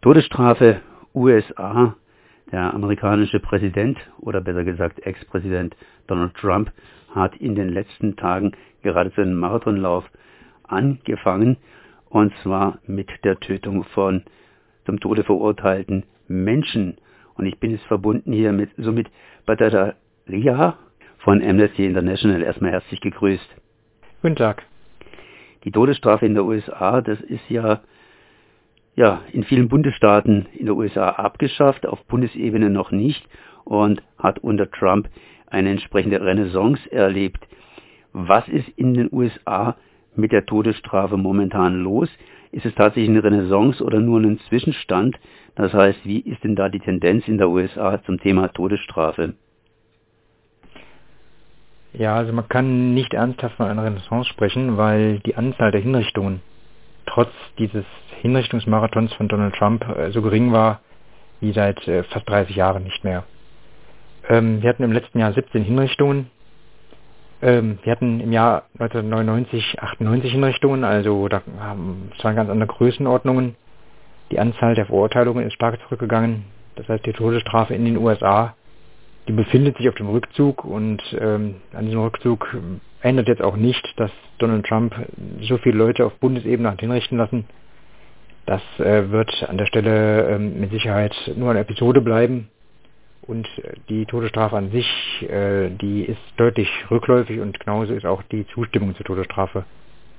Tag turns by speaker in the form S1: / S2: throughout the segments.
S1: Todesstrafe USA. Der amerikanische Präsident oder besser gesagt Ex-Präsident Donald Trump hat in den letzten Tagen gerade so einen Marathonlauf angefangen und zwar mit der Tötung von zum Tode verurteilten Menschen. Und ich bin jetzt verbunden hier mit somit Badada Lia von Amnesty International. Erstmal herzlich gegrüßt.
S2: Guten Tag.
S1: Die Todesstrafe in der USA, das ist ja ja, in vielen Bundesstaaten in der USA abgeschafft, auf Bundesebene noch nicht und hat unter Trump eine entsprechende Renaissance erlebt. Was ist in den USA mit der Todesstrafe momentan los? Ist es tatsächlich eine Renaissance oder nur ein Zwischenstand? Das heißt, wie ist denn da die Tendenz in der USA zum Thema Todesstrafe?
S2: Ja, also man kann nicht ernsthaft von einer Renaissance sprechen, weil die Anzahl der Hinrichtungen trotz dieses Hinrichtungsmarathons von Donald Trump äh, so gering war wie seit äh, fast 30 Jahren nicht mehr. Ähm, wir hatten im letzten Jahr 17 Hinrichtungen. Ähm, wir hatten im Jahr 1999 98 Hinrichtungen, also da ähm, das waren ganz andere Größenordnungen. Die Anzahl der Verurteilungen ist stark zurückgegangen. Das heißt, die Todesstrafe in den USA, die befindet sich auf dem Rückzug und ähm, an diesem Rückzug ändert jetzt auch nicht, dass Donald Trump so viele Leute auf Bundesebene hat hinrichten lassen. Das äh, wird an der Stelle äh, mit Sicherheit nur eine Episode bleiben. Und die Todesstrafe an sich, äh, die ist deutlich rückläufig und genauso ist auch die Zustimmung zur Todesstrafe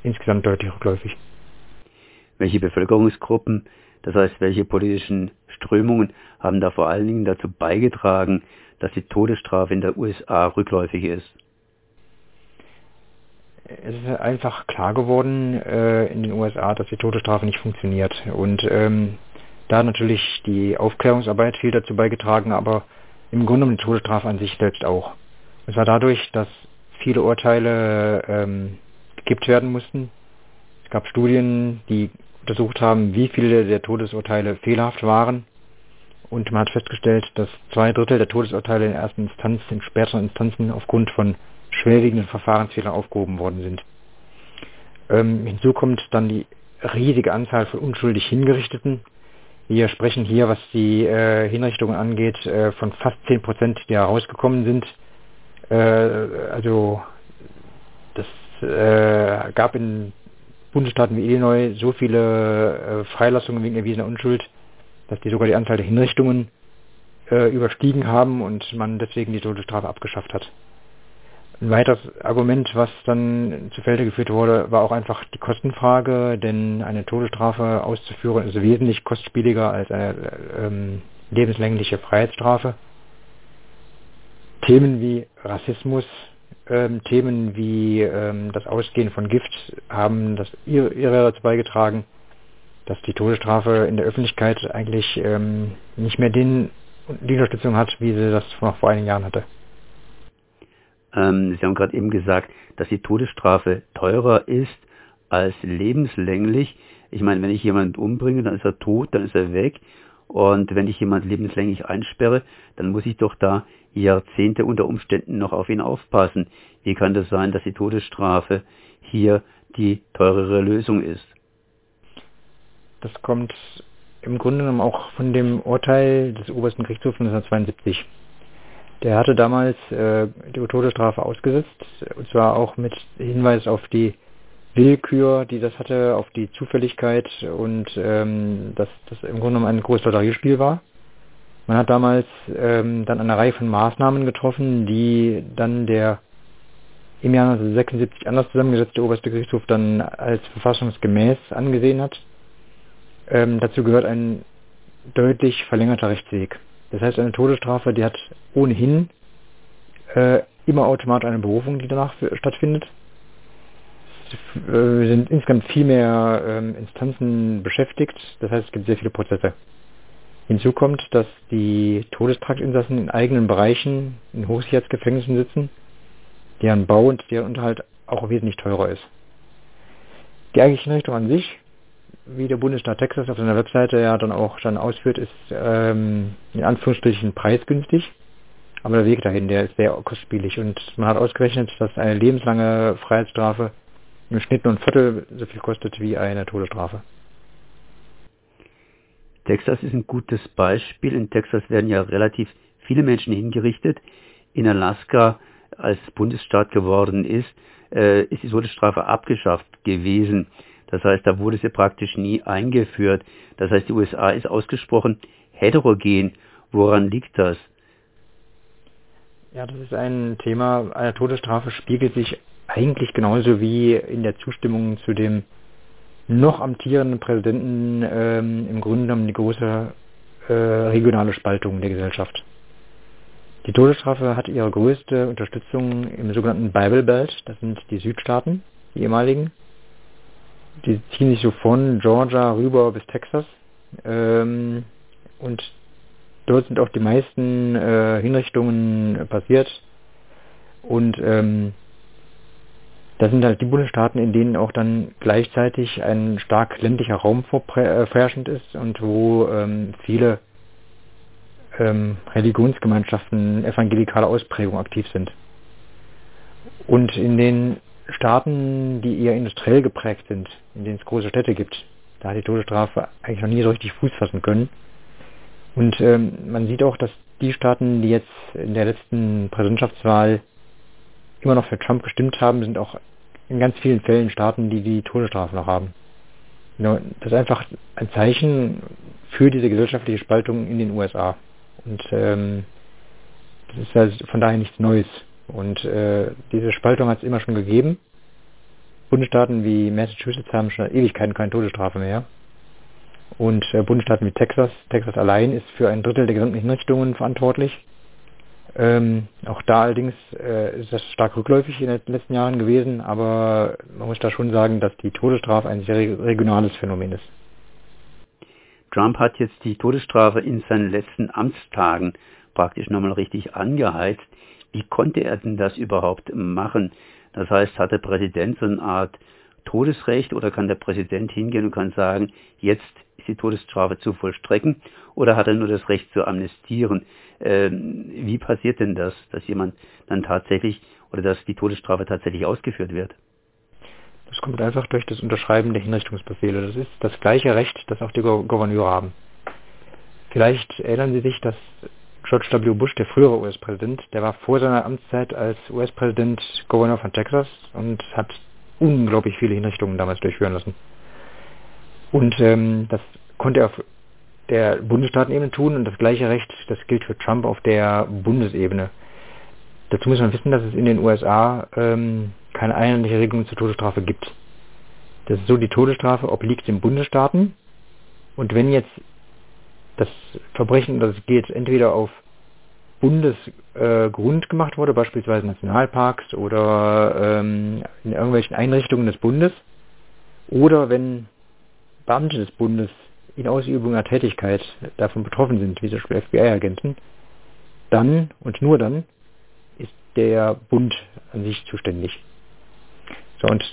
S2: insgesamt deutlich rückläufig.
S1: Welche Bevölkerungsgruppen, das heißt welche politischen Strömungen haben da vor allen Dingen dazu beigetragen, dass die Todesstrafe in der USA rückläufig ist?
S2: Es ist einfach klar geworden äh, in den USA, dass die Todesstrafe nicht funktioniert. Und ähm, da hat natürlich die Aufklärungsarbeit viel dazu beigetragen, aber im Grunde um die Todesstrafe an sich selbst auch. Es war dadurch, dass viele Urteile ähm, gekippt werden mussten. Es gab Studien, die untersucht haben, wie viele der Todesurteile fehlerhaft waren. Und man hat festgestellt, dass zwei Drittel der Todesurteile in ersten Instanz, in späteren Instanzen aufgrund von schwerwiegenden Verfahrensfehlern aufgehoben worden sind. Ähm, hinzu kommt dann die riesige Anzahl von unschuldig Hingerichteten. Wir sprechen hier, was die äh, Hinrichtungen angeht, äh, von fast 10 Prozent, die herausgekommen sind. Äh, also das äh, gab in Bundesstaaten wie Illinois so viele äh, Freilassungen wegen erwiesener Unschuld, dass die sogar die Anzahl der Hinrichtungen äh, überstiegen haben und man deswegen die Todesstrafe abgeschafft hat. Ein weiteres Argument, was dann zu Felde geführt wurde, war auch einfach die Kostenfrage, denn eine Todesstrafe auszuführen ist wesentlich kostspieliger als eine ähm, lebenslängliche Freiheitsstrafe. Themen wie Rassismus, ähm, Themen wie ähm, das Ausgehen von Gift haben das ihre, dazu beigetragen, dass die Todesstrafe in der Öffentlichkeit eigentlich ähm, nicht mehr den, die Unterstützung hat, wie sie das noch vor einigen Jahren hatte.
S1: Ähm, Sie haben gerade eben gesagt, dass die Todesstrafe teurer ist als lebenslänglich. Ich meine, wenn ich jemanden umbringe, dann ist er tot, dann ist er weg. Und wenn ich jemanden lebenslänglich einsperre, dann muss ich doch da Jahrzehnte unter Umständen noch auf ihn aufpassen. Wie kann das sein, dass die Todesstrafe hier die teurere Lösung ist?
S2: Das kommt im Grunde genommen auch von dem Urteil des obersten Gerichtshofs von 1972. Der hatte damals äh, die Todesstrafe ausgesetzt, und zwar auch mit Hinweis auf die Willkür, die das hatte, auf die Zufälligkeit und ähm, dass das im Grunde genommen ein großes Lotteriespiel war. Man hat damals ähm, dann eine Reihe von Maßnahmen getroffen, die dann der im Jahr 1976 anders zusammengesetzte oberste Gerichtshof dann als verfassungsgemäß angesehen hat. Ähm, dazu gehört ein deutlich verlängerter Rechtsweg. Das heißt, eine Todesstrafe, die hat ohnehin äh, immer automatisch eine Berufung, die danach stattfindet. Äh, sind insgesamt viel mehr ähm, Instanzen beschäftigt, das heißt, es gibt sehr viele Prozesse. Hinzu kommt, dass die Todestraktinsassen in eigenen Bereichen in Hochsicherheitsgefängnissen sitzen, deren Bau und deren Unterhalt auch wesentlich teurer ist. Die eigentliche Richtung an sich wie der Bundesstaat Texas auf seiner Webseite ja dann auch schon ausführt, ist ähm, in Anführungsstrichen preisgünstig. Aber der Weg dahin, der ist sehr kostspielig. Und man hat ausgerechnet, dass eine lebenslange Freiheitsstrafe im Schnitt nur ein Viertel so viel kostet wie eine Todesstrafe.
S1: Texas ist ein gutes Beispiel. In Texas werden ja relativ viele Menschen hingerichtet. In Alaska, als Bundesstaat geworden ist, äh, ist die Todesstrafe abgeschafft gewesen. Das heißt, da wurde sie praktisch nie eingeführt. Das heißt, die USA ist ausgesprochen heterogen. Woran liegt das?
S2: Ja, das ist ein Thema. Eine Todesstrafe spiegelt sich eigentlich genauso wie in der Zustimmung zu dem noch amtierenden Präsidenten ähm, im Grunde genommen die große äh, regionale Spaltung der Gesellschaft. Die Todesstrafe hat ihre größte Unterstützung im sogenannten Bible Belt, das sind die Südstaaten, die ehemaligen. Die ziehen sich so von Georgia rüber bis Texas. Ähm, und dort sind auch die meisten äh, Hinrichtungen passiert. Und ähm, das sind halt die Bundesstaaten, in denen auch dann gleichzeitig ein stark ländlicher Raum vorherrschend äh, ist und wo ähm, viele ähm, Religionsgemeinschaften evangelikaler Ausprägung aktiv sind. Und in den Staaten, die eher industriell geprägt sind, in denen es große Städte gibt, da hat die Todesstrafe eigentlich noch nie so richtig Fuß fassen können. Und ähm, man sieht auch, dass die Staaten, die jetzt in der letzten Präsidentschaftswahl immer noch für Trump gestimmt haben, sind auch in ganz vielen Fällen Staaten, die die Todesstrafe noch haben. Das ist einfach ein Zeichen für diese gesellschaftliche Spaltung in den USA. Und ähm, das ist also von daher nichts Neues. Und äh, diese Spaltung hat es immer schon gegeben. Bundesstaaten wie Massachusetts haben schon Ewigkeiten keine Todesstrafe mehr. Und äh, Bundesstaaten wie Texas, Texas allein ist für ein Drittel der gesamten Hinrichtungen verantwortlich. Ähm, auch da allerdings äh, ist das stark rückläufig in den letzten Jahren gewesen, aber man muss da schon sagen, dass die Todesstrafe ein sehr regionales Phänomen ist.
S1: Trump hat jetzt die Todesstrafe in seinen letzten Amtstagen praktisch nochmal richtig angeheizt. Wie konnte er denn das überhaupt machen? Das heißt, hat der Präsident so eine Art Todesrecht oder kann der Präsident hingehen und kann sagen, jetzt ist die Todesstrafe zu vollstrecken oder hat er nur das Recht zu amnestieren? Ähm, wie passiert denn das, dass jemand dann tatsächlich oder dass die Todesstrafe tatsächlich ausgeführt wird?
S2: Das kommt einfach durch das Unterschreiben der Hinrichtungsbefehle. Das ist das gleiche Recht, das auch die Gouverneure haben. Vielleicht erinnern Sie sich, dass George W. Bush, der frühere US-Präsident, der war vor seiner Amtszeit als US-Präsident Gouverneur von Texas und hat unglaublich viele Hinrichtungen damals durchführen lassen. Und ähm, das konnte er auf der Bundesstaatenebene tun und das gleiche Recht, das gilt für Trump auf der Bundesebene. Dazu muss man wissen, dass es in den USA ähm, keine einheitliche Regelung zur Todesstrafe gibt. Das ist so, die Todesstrafe obliegt den Bundesstaaten und wenn jetzt das Verbrechen, das geht entweder auf Bundesgrund äh, gemacht wurde, beispielsweise Nationalparks oder ähm, in irgendwelchen Einrichtungen des Bundes, oder wenn Beamte des Bundes in Ausübung einer Tätigkeit davon betroffen sind, wie zum Beispiel FBI-Agenten, dann und nur dann ist der Bund an sich zuständig. So, und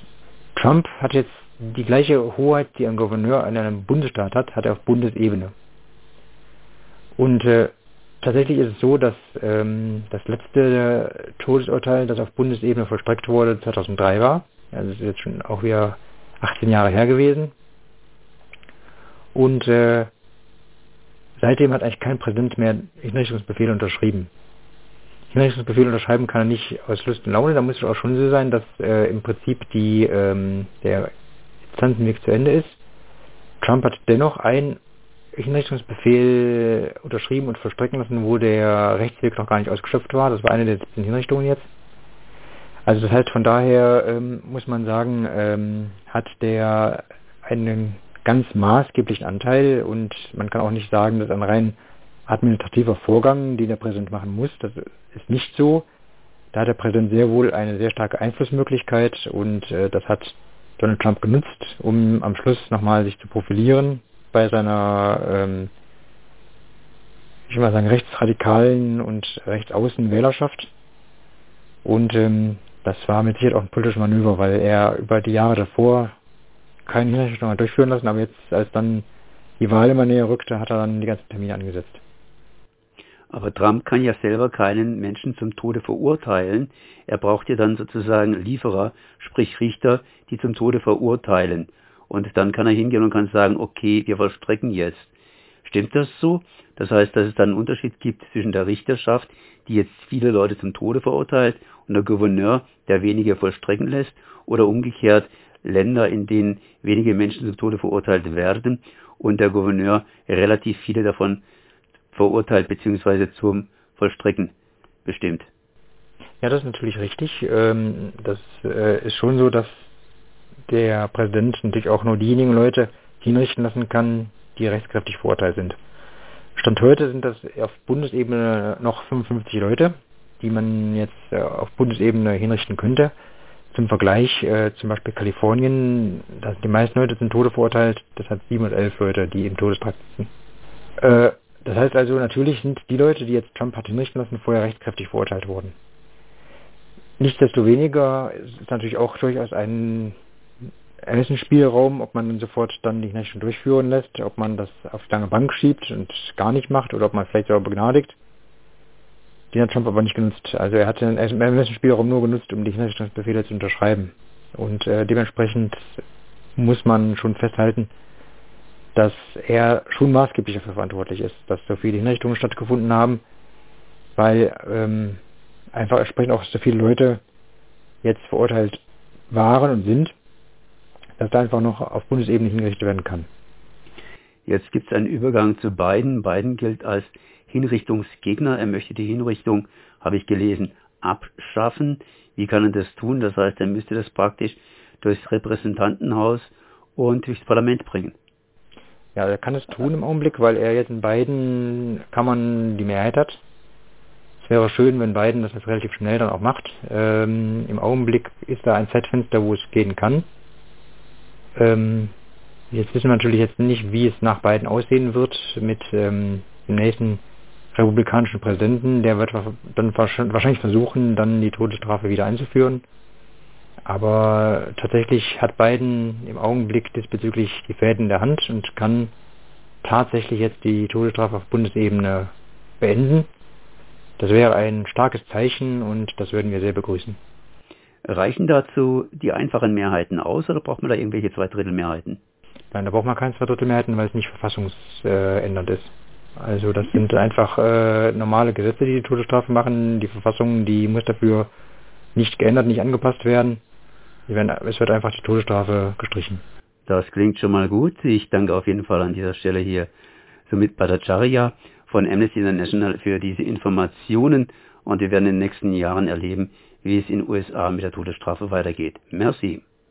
S2: Trump hat jetzt die gleiche Hoheit, die ein Gouverneur in einem Bundesstaat hat, hat er auf Bundesebene. Und äh, tatsächlich ist es so, dass ähm, das letzte Todesurteil, das auf Bundesebene vollstreckt wurde, 2003 war. Also das ist jetzt schon auch wieder 18 Jahre her gewesen. Und äh, seitdem hat eigentlich kein Präsident mehr Hinrichtungsbefehle unterschrieben. Hinrichtungsbefehle unterschreiben kann er nicht aus Lust und Laune, da muss es auch schon so sein, dass äh, im Prinzip die, ähm, der Instanzenweg zu Ende ist. Trump hat dennoch einen Hinrichtungsbefehl unterschrieben und verstrecken lassen, wo der Rechtsweg noch gar nicht ausgeschöpft war. Das war eine der 17 Hinrichtungen jetzt. Also das heißt, von daher ähm, muss man sagen, ähm, hat der einen ganz maßgeblichen Anteil und man kann auch nicht sagen, dass ein rein administrativer Vorgang, den der Präsident machen muss. Das ist nicht so. Da hat der Präsident sehr wohl eine sehr starke Einflussmöglichkeit und äh, das hat Donald Trump genutzt, um am Schluss nochmal sich zu profilieren bei seiner, ähm, ich will mal sagen, rechtsradikalen und rechtsaußen Wählerschaft. Und ähm, das war mit Sicherheit auch ein politisches Manöver, weil er über die Jahre davor keine Hinrichtung durchführen lassen, aber jetzt, als dann die Wahl immer näher rückte, hat er dann die ganzen Termine angesetzt.
S1: Aber Trump kann ja selber keinen Menschen zum Tode verurteilen. Er braucht ja dann sozusagen Lieferer, sprich Richter, die zum Tode verurteilen. Und dann kann er hingehen und kann sagen, okay, wir vollstrecken jetzt. Stimmt das so? Das heißt, dass es dann einen Unterschied gibt zwischen der Richterschaft, die jetzt viele Leute zum Tode verurteilt, und der Gouverneur, der wenige vollstrecken lässt, oder umgekehrt Länder, in denen wenige Menschen zum Tode verurteilt werden und der Gouverneur relativ viele davon verurteilt bzw. zum Vollstrecken bestimmt.
S2: Ja, das ist natürlich richtig. Ähm, das äh, ist schon so, dass der Präsident natürlich auch nur diejenigen Leute hinrichten lassen kann, die rechtskräftig verurteilt sind. Stand heute sind das auf Bundesebene noch 55 Leute, die man jetzt äh, auf Bundesebene hinrichten könnte. Zum Vergleich, äh, zum Beispiel Kalifornien, da sind die meisten Leute zum Tode verurteilt, das hat 711 Leute, die im Todestrakt sitzen. Äh, das heißt also, natürlich sind die Leute, die jetzt Trump hat hinrichten lassen, vorher rechtskräftig verurteilt worden. Nichtsdestoweniger ist es natürlich auch durchaus ein Ermessensspielraum, ob man sofort dann die Hinrichtung durchführen lässt, ob man das auf lange Bank schiebt und gar nicht macht oder ob man vielleicht sogar begnadigt. Den hat Trump aber nicht genutzt. Also er hat den Ermessensspielraum nur genutzt, um die Hinrichtungsbefehle zu unterschreiben. Und äh, dementsprechend muss man schon festhalten, dass er schon maßgeblich dafür verantwortlich ist, dass so viele Hinrichtungen stattgefunden haben, weil ähm, einfach entsprechend auch so viele Leute jetzt verurteilt waren und sind, dass da einfach noch auf Bundesebene hingerichtet werden kann.
S1: Jetzt gibt es einen Übergang zu Biden. Biden gilt als Hinrichtungsgegner. Er möchte die Hinrichtung, habe ich gelesen, abschaffen. Wie kann er das tun? Das heißt, er müsste das praktisch durchs Repräsentantenhaus und durchs Parlament bringen.
S2: Ja, er kann es tun im Augenblick, weil er jetzt in beiden Kammern die Mehrheit hat. Es wäre schön, wenn Biden das jetzt relativ schnell dann auch macht. Ähm, Im Augenblick ist da ein Zeitfenster, wo es gehen kann. Ähm, jetzt wissen wir natürlich jetzt nicht, wie es nach Biden aussehen wird mit ähm, dem nächsten republikanischen Präsidenten. Der wird dann wahrscheinlich versuchen, dann die Todesstrafe wieder einzuführen. Aber tatsächlich hat Biden im Augenblick diesbezüglich die Fäden in der Hand und kann tatsächlich jetzt die Todesstrafe auf Bundesebene beenden. Das wäre ein starkes Zeichen und das würden wir sehr begrüßen.
S1: Reichen dazu die einfachen Mehrheiten aus oder braucht man da irgendwelche Zweidrittelmehrheiten?
S2: Nein, da braucht man keine Zweidrittelmehrheiten, weil es nicht verfassungsändernd ist. Also das sind einfach äh, normale Gesetze, die die Todesstrafe machen. Die Verfassung, die muss dafür nicht geändert, nicht angepasst werden. Werden, es wird einfach die Todesstrafe gestrichen.
S1: Das klingt schon mal gut. Ich danke auf jeden Fall an dieser Stelle hier Sumit Bhattacharya von Amnesty International für diese Informationen und wir werden in den nächsten Jahren erleben, wie es in USA mit der Todesstrafe weitergeht. Merci.